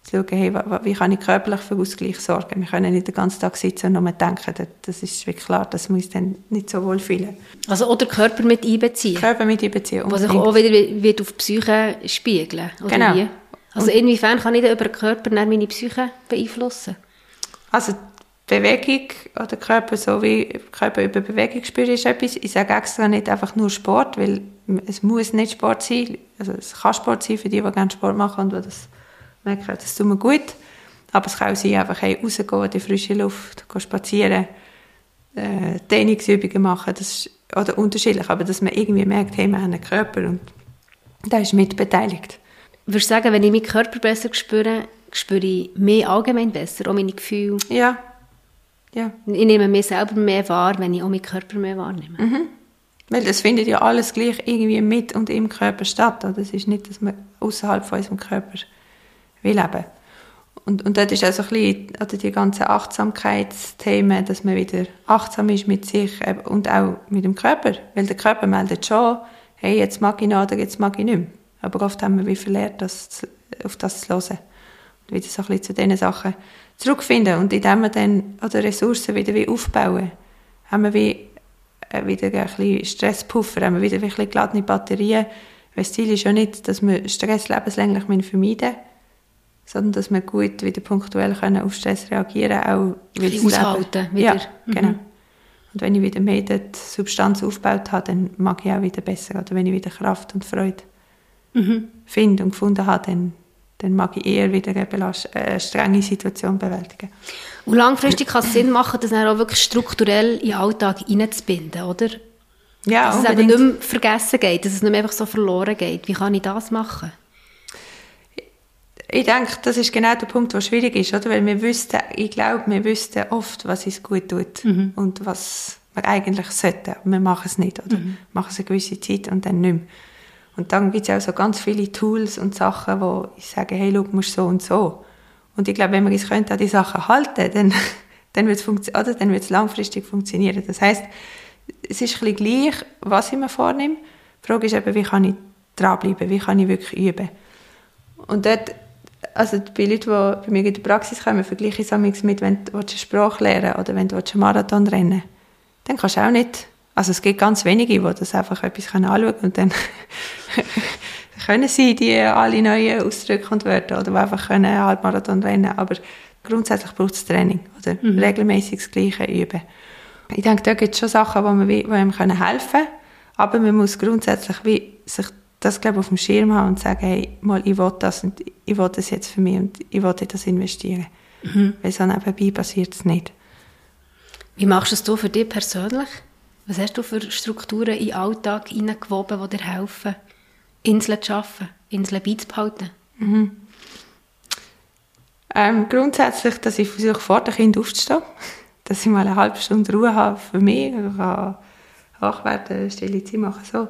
zu schauen, hey, wie kann ich körperlich für Ausgleich sorgen? Wir können nicht den ganzen Tag sitzen und nur denken. Das ist wirklich klar, dass wir uns dann nicht so wohl fühlen. Also, oder Körper mit einbeziehen. Körper mit einbeziehen. Was sich auch wieder wird auf die Psyche spiegeln. Genau. Wie? Also, inwiefern kann ich über den Körper meine Psyche beeinflussen? Also, Bewegung oder Körper so wie Körper über Bewegung spüren ist etwas. Ich sage extra nicht einfach nur Sport, weil es muss nicht Sport sein. Also es kann Sport sein für die, die gerne Sport machen und die das merken, das tut mir gut. Aber es kann auch sein, einfach hey, rausgehen in die frische Luft, gehen spazieren, äh, Trainingsübungen machen, das ist, oder unterschiedlich, aber dass man irgendwie merkt, hey, wir haben einen Körper und da ist mit beteiligt. Würdest du sagen, wenn ich meinen Körper besser spüre, spüre ich mehr allgemein besser, auch meine Gefühle? Ja, Ja. Ich nehme mich selber mehr wahr, wenn ich auch meinen Körper mehr wahrnehme. Weil das findet ja alles gleich irgendwie mit und im Körper statt. Oder? Es ist nicht, dass wir außerhalb von unserem Körper will leben. Und, und dort ist auch so ein bisschen, oder die ganzen Achtsamkeitsthemen, dass man wieder achtsam ist mit sich und auch mit dem Körper. Weil der Körper meldet schon, hey, jetzt mag ich noch oder jetzt mag ich nicht mehr. Aber oft haben wir wie verlernt, das, auf das zu hören. Und wieder so ein bisschen zu diesen Sachen zurückfinden. Und indem wir dann oder Ressourcen wieder wie aufbauen, haben wir wie äh, wieder ein bisschen Stresspuffer, haben wir wieder ein bisschen geladene Batterien. Das Ziel ist ja nicht, dass wir Stress lebenslänglich vermeiden müssen, sondern dass wir gut wieder punktuell können auf Stress reagieren können, auch aushalten wieder. Ja, genau. Und wenn ich wieder mehr dort Substanz aufgebaut habe, dann mag ich auch wieder besser. Oder wenn ich wieder Kraft und Freude finde und gefunden habe, dann, dann mag ich eher wieder eine, äh, eine strenge Situation bewältigen. Und langfristig kann es Sinn machen, das dann auch wirklich strukturell in den Alltag hineinzubinden, oder? Ja, dass es eben unbedingt. nicht mehr vergessen geht, dass es nicht mehr einfach so verloren geht. Wie kann ich das machen? Ich denke, das ist genau der Punkt, der schwierig ist, oder? Weil wir wüssten, ich glaube, wir wüssten oft, was uns gut tut und was wir eigentlich sollten. Aber wir machen es nicht, oder? Machen es eine gewisse Zeit und dann nicht mehr. Und dann gibt es auch so ganz viele Tools und Sachen, wo ich sage, hey, schau, musst so und so. Und ich glaube, wenn wir uns könnte an die Sachen halten, dann, dann wird es oder? dann wird's langfristig funktionieren. Das heißt, es ist ein bisschen gleich, was ich mir vornehme. Die Frage ist eben, wie kann ich dranbleiben, wie kann ich wirklich üben. Und dort, also bei Leuten, die bei mir in die Praxis kommen, vergleiche ich es mit, wenn du eine Sprache lernen oder wenn du einen Marathon rennen. Dann kannst du auch nicht, also es gibt ganz wenige, die das einfach etwas anschauen können und dann können sie die alle neuen Ausdrücke und Wörter oder die einfach können Halbmarathon rennen, aber grundsätzlich braucht es Training oder regelmäßig das Gleiche üben. Ich denke, da gibt es schon Sachen, die, man, wie- die einem helfen können, aber man muss grundsätzlich wie sich das glaube ich, auf dem Schirm haben und sagen, hey, mal, ich will das und ich will das jetzt für mich und ich will das investieren. Weil so nebenbei passiert es nicht. Wie machst du es du für dich persönlich? Was hast du für Strukturen in den Alltag hineingewoben, die dir helfen, Inseln zu schaffen, Inseln beizubehalten? Ähm, grundsätzlich, dass ich versuche, vor dem Kind aufzustehen. Dass ich mal eine halbe Stunde Ruhe habe für mich. Ich kann wach werden, stille Zeit machen, so.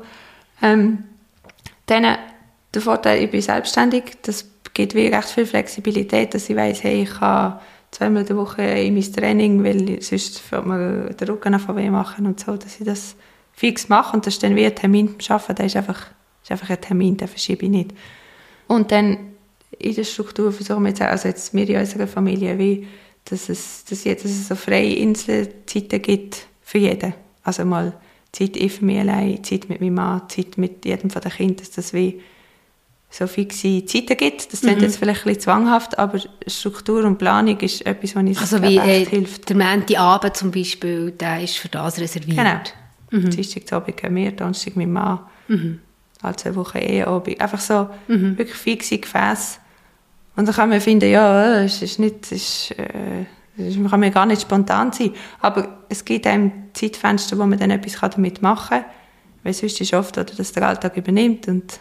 Ähm, dann der Vorteil, ich bin selbstständig. Das gibt mir recht viel Flexibilität, dass ich weiss, hey, ich kann zweimal der Woche in mein Training, weil sonst fällt mir der Rücken auf weh machen und so, dass ich das fix mache. Und das ist dann wie ein Termin beim Arbeiten, der ist einfach, ist einfach ein Termin, den verschiebe ich nicht. Und dann in der Struktur versuchen wir jetzt also jetzt wir in unserer Familie, wie, dass es, dass jetzt, dass es so freie Inselzeiten gibt für jeden. Also mal Zeit ich für mich allein, Zeit mit meinem Mann, Zeit mit jedem von den Kindern, dass das wie so fixe Zeiten gibt. Das klingt jetzt vielleicht ein bisschen zwanghaft, aber Struktur und Planung ist etwas, was uns Also wie echt äh, hilft. der Montagabend zum Beispiel, der ist für das reserviert. Genau. Mhm. Dienstagabend gehen wir, Donnerstag mit Mann. Mhm. Alle zwei Wochen Eheabend. Einfach so wirklich fixe Gefäße. Und dann kann man finden, ja, äh, es ist nicht, es ist, äh, man kann mir gar nicht spontan sein. Aber es gibt einem Zeitfenster, wo man dann etwas damit machen kann. Weil sonst ist oft, oder, dass der Alltag übernimmt. Und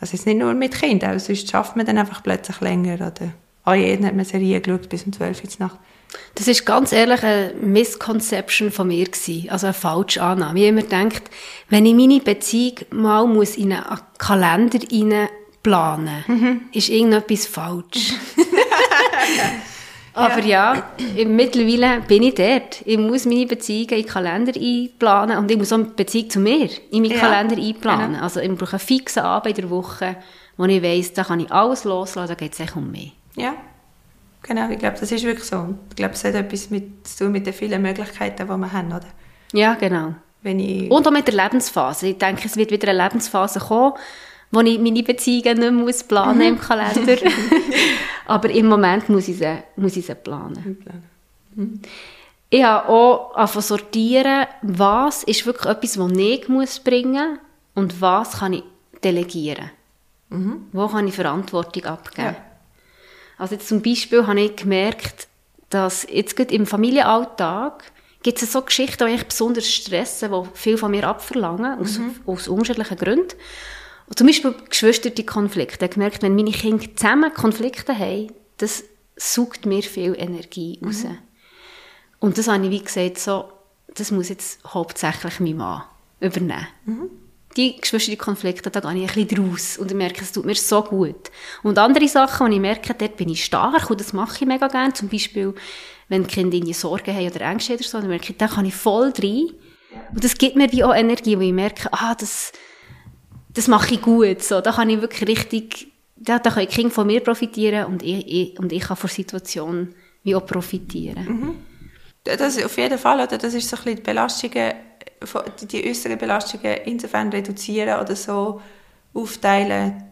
das ist nicht nur mit Kindern, auch sonst schafft man dann einfach plötzlich länger. Oder an jeden hat man Serie geschaut bis um 12 Uhr Nacht. Das ist ganz ehrlich eine Misconception von mir gewesen, also eine falsche Annahme. Ich habe immer gedacht, wenn ich meine Beziehung mal muss in einen Kalender planen, Mhm. ist irgendetwas falsch. Aber ja, mittlerweile bin ich dort. Ich muss meine Beziehungen in den Kalender einplanen und ich muss auch die Beziehung zu mir in meinen Kalender einplanen. genau. Also ich brauche einen fixen Abend in der Woche, wo ich weiss, da kann ich alles loslassen, da geht es echt um mich. Ja, genau. Ich glaube, das ist wirklich so. Ich glaube, es hat etwas mit, zu tun mit den vielen Möglichkeiten, die wir haben. Oder? Ja, genau. Wenn ich, Und auch mit der Lebensphase. Ich denke, es wird wieder eine Lebensphase kommen, wo ich meine Beziehungen nicht mehr muss planen im Kalender. Aber im Moment muss ich sie, muss ich sie planen. Ich habe auch angefangen sortieren, was ist wirklich etwas, das ich muss bringen muss und was kann ich delegieren. Wo kann ich Verantwortung abgeben. Ja. Also jetzt zum Beispiel habe ich gemerkt, dass jetzt gerade im Familienalltag gibt es so Geschichten, die mich besonders stressen, die viel von mir abverlangen, aus, aus unterschiedlichen Gründen. Und zum Beispiel geschwisterte Konflikte. Ich habe gemerkt, wenn meine Kinder zusammen Konflikte haben, das saugt mir viel Energie raus. Und das habe ich wie gesagt, so, das muss jetzt hauptsächlich mein Mann übernehmen. Die Geschwisterkonflikte, da gehe ich ein bisschen draus und ich merke, es tut mir so gut. Und andere Sachen, wo ich merke, dort bin ich stark und das mache ich mega gerne, zum Beispiel, wenn die Kinder irgendwie Sorgen haben oder Ängste oder so, dann merke ich, da kann ich voll rein. Und das gibt mir wie auch Energie, wo ich merke, ah, das, das mache ich gut, so, da kann ich wirklich richtig, da, da können die Kinder von mir profitieren und ich, ich, und ich kann von der Situation wie auch profitieren. Das auf jeden Fall, oder? Das ist so ein bisschen die Belastungen, die, äußeren Belastungen insofern reduzieren oder so aufteilen.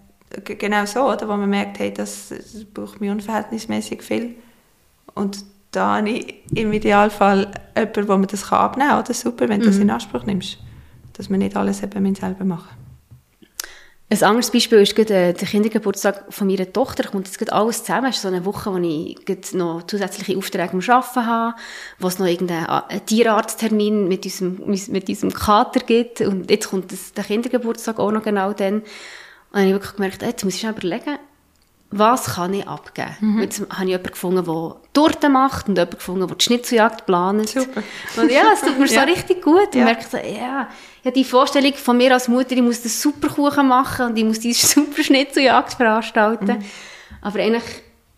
Genau so, oder? Wo man merkt, hey, das, das braucht mir unverhältnismäßig viel. Und da habe ich im Idealfall jemanden, wo man das kann abnehmen kann, oder? Super, wenn du das in Anspruch nimmst. Dass man nicht alles eben selber machen Ein anderes Beispiel ist gerade, äh, der Kindergeburtstag von meiner Tochter. Da kommt jetzt gerade alles zusammen. Es ist so eine Woche, wo ich noch zusätzliche Aufträge am Arbeiten habe, wo es noch irgendeinen einen Tierarzttermin mit unserem, mit unserem Kater gibt. Und jetzt kommt das, der Kindergeburtstag auch noch genau dann. Und dann habe ich wirklich gemerkt, jetzt muss ich schon überlegen, was kann ich abgeben? Und Jetzt habe ich jemanden gefunden, der Torten macht und jemanden gefunden, der die Schnitzeljagd plant. Super. Und ja, es tut mir Ja. so richtig gut. Ja. Ich merke so, ja, ja, die Vorstellung von mir als Mutter, ich muss das super Kuchen machen und ich muss diese super Schnitzeljagd veranstalten. Aber eigentlich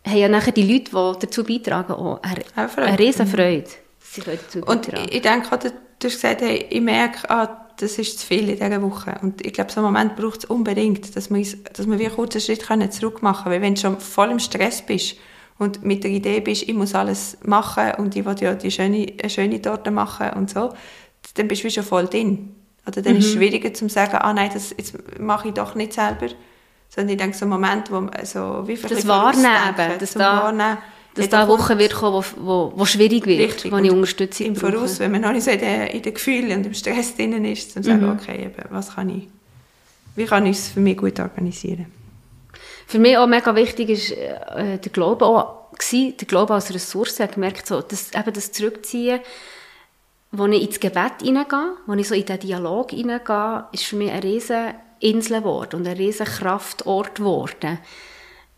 haben ja nachher die Leute, die dazu beitragen, auch eine, Freude. eine riesen Freude. Sie können dazu Und ich, ich denke du hast gesagt, hey, ich merke, ah, das ist zu viel in dieser Woche. Und ich glaube, so einen Moment braucht es unbedingt, dass man, uns- dass man wie einen kurzen Schritt können zurück machen können. Weil wenn du schon voll im Stress bist und mit der Idee bist, ich muss alles machen und ich will ja die schöne, eine schöne Torte machen und so, dann bist du schon voll drin. Oder dann ist es schwieriger zu sagen, ah nein, das jetzt mache ich doch nicht selber. Sondern ich denke, so ein Moment, wo man so wie Das Wahrnehmen, dass zum da- Wahrnehmen, dass da eine kommt- Woche wird kommen, wo, wo, wo schwierig wird, Richtig. wo ich Unterstützung im brauche. Voraus, wenn man noch nicht so in den, in den Gefühlen und im Stress drin ist, dann sagen, okay, eben, was kann ich, wie kann ich es für mich gut organisieren? Für mich auch mega wichtig ist äh, der Glaube auch gewesen, der Glaube als Ressource. Ich habe gemerkt, so, dass, eben das Zurückziehen, wo ich ins Gebet hineingehe, wo ich so in den Dialog hineingehe, ist für mich eine riesen Insel geworden und ein riesen Kraftort geworden.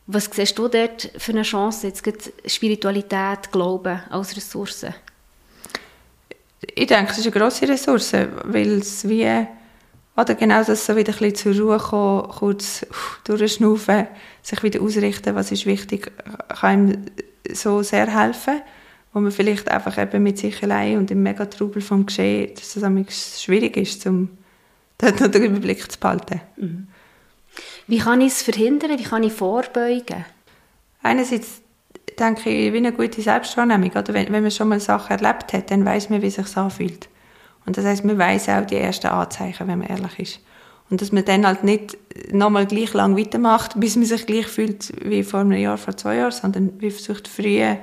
Was siehst du dort für eine Chance, jetzt Spiritualität, Glauben als Ressource? Ich denke, es ist eine grosse Ressource, weil es wie, oder genau das so wieder ein bisschen zur Ruhe kommen, kurz durchschnaufen, sich wieder ausrichten, was ist wichtig, kann ihm so sehr helfen, wo man vielleicht einfach eben mit sich allein und im Megatrubel vom Geschehen, dass es schwierig ist, um dort noch den Überblick zu behalten. Wie kann ich es verhindern? Wie kann ich vorbeugen? Einerseits denke ich, wie eine gute Selbstwahrnehmung. Oder wenn, wenn man schon mal Sachen erlebt hat, dann weiß man, wie es sich anfühlt. Und das heißt, man weiß auch die ersten Anzeichen, wenn man ehrlich ist. Und dass man dann halt nicht nochmal gleich lang weitermacht, bis man sich gleich fühlt wie vor einem Jahr, vor zwei Jahren, sondern wie versucht früher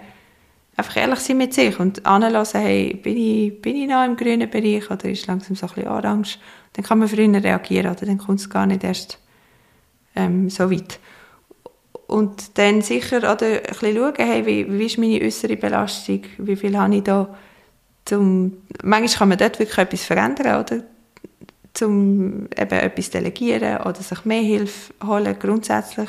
einfach ehrlich sein mit sich und anlassen, hey, bin ich, bin ich noch im grünen Bereich oder ist langsam so ein bisschen orange? Dann kann man früher reagieren oder dann kommt es gar nicht erst ähm, so weit. Und dann sicher oder ein bisschen schauen, hey, wie, wie ist meine äußere Belastung, wie viel habe ich da zum, manchmal kann man dort wirklich etwas verändern, oder? Zum eben etwas delegieren oder sich mehr Hilfe holen, grundsätzlich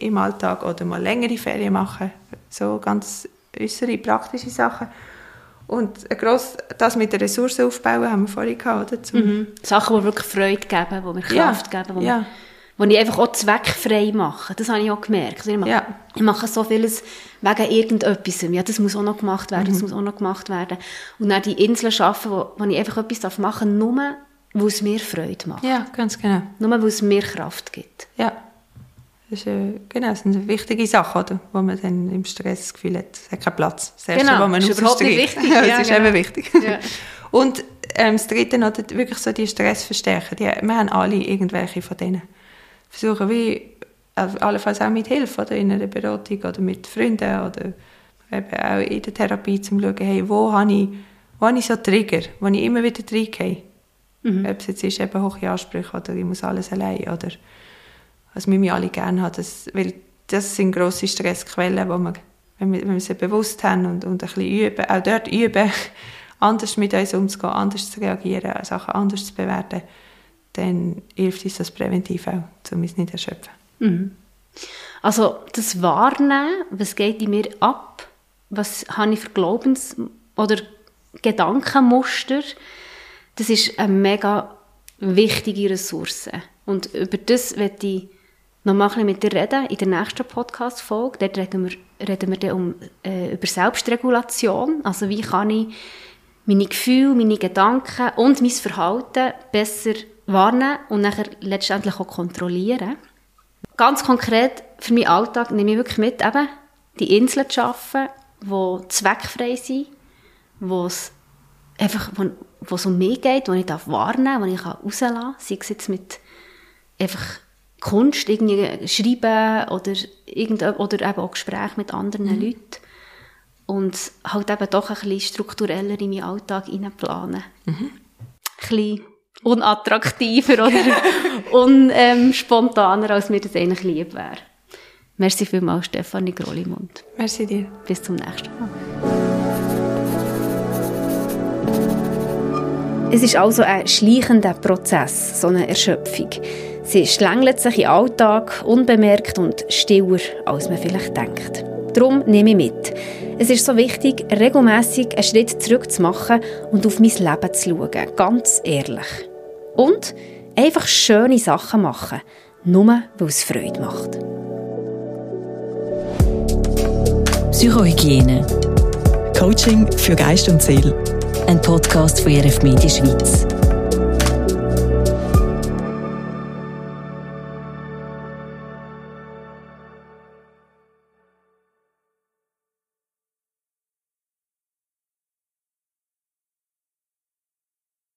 im Alltag oder mal längere Ferien machen, so ganz äußere, praktische Sachen. Und ein gross, das mit den Ressourcen aufbauen, haben wir vorhin gehabt, oder? Zum, Sachen, die wirklich Freude geben, die mir Ja, Kraft geben, die, ja. mir, wo ich einfach auch zweckfrei mache. Das habe ich auch gemerkt. Also ich, mache, Ja. ich mache so vieles wegen irgendetwas. Ja, das muss auch noch gemacht werden, Mhm. das muss auch noch gemacht werden. Und dann die Inseln schaffen, wo, wo ich einfach etwas machen darf, nur weil es mir Freude macht. ja, ganz genau. Nur weil es mir Kraft gibt. Ja. Das ist, äh, genau, das sind wichtige Sachen, oder? wo man dann im Stress das Gefühl hat, es hat keinen Platz. Das Erste, Genau, was man ist überhaupt nicht wichtig. Ja, es ist genau. eben wichtig. Ja. Und ähm, das Dritte noch, wirklich so die Stressverstärker. Die, wir haben alle irgendwelche von denen. Versuchen wie, also allenfalls auch mit Hilfe, oder in einer Beratung oder mit Freunden oder eben auch in der Therapie, zum zu schauen, hey, wo habe ich, wo habe ich so Trigger, wo ich immer wieder reingehe. Mhm. Ob es jetzt ist, eben hohe Ansprüche oder ich muss alles allein oder was wir alle gerne haben. Das, weil das sind grosse Stressquellen, wo man, wenn wir, wenn wir sie bewusst haben und, und ein bisschen üben, auch dort üben, anders mit uns umzugehen, anders zu reagieren, Sachen anders zu bewerten, dann hilft uns das präventiv auch, um uns nicht zu erschöpfen. Also das Wahrnehmen, was geht in mir ab, was habe ich für oder Gedankenmuster, das ist eine mega wichtige Ressource. Und über das werde ich noch mal ein bisschen mit dir reden in der nächsten Podcast-Folge. Dort reden wir, reden wir dann um, äh, über Selbstregulation. Also wie kann ich meine Gefühle, meine Gedanken und mein Verhalten besser warnen und nachher letztendlich auch kontrollieren. Ganz konkret für meinen Alltag nehme ich wirklich mit, eben die Inseln zu schaffen, die zweckfrei sind, wo es einfach, wo, wo es um mich geht, wo ich darf warnen, wo ich rauslassen kann, sei es jetzt mit einfach Kunst, irgendwie schreiben oder, irgend, oder eben auch Gespräche mit anderen mhm. Leuten und halt eben doch ein bisschen struktureller in meinen Alltag hineinplanen. Mhm. Ein bisschen unattraktiver oder unspontaner, als mir das eigentlich lieb wäre. Merci vielmals, Stefanie Grollimund. Merci dir. Bis zum nächsten Mal. Es ist also ein schleichender Prozess, so eine Erschöpfung. Sie schlängelt sich im Alltag unbemerkt und stiller, als man vielleicht denkt. Darum nehme ich mit. Es ist so wichtig, regelmäßig einen Schritt zurück zu machen und auf mein Leben zu schauen. Ganz ehrlich. Und einfach schöne Sachen machen. Nur, weil es Freude macht. Psychohygiene. Coaching für Geist und Seele. Ein Podcast von RF Media Schweiz.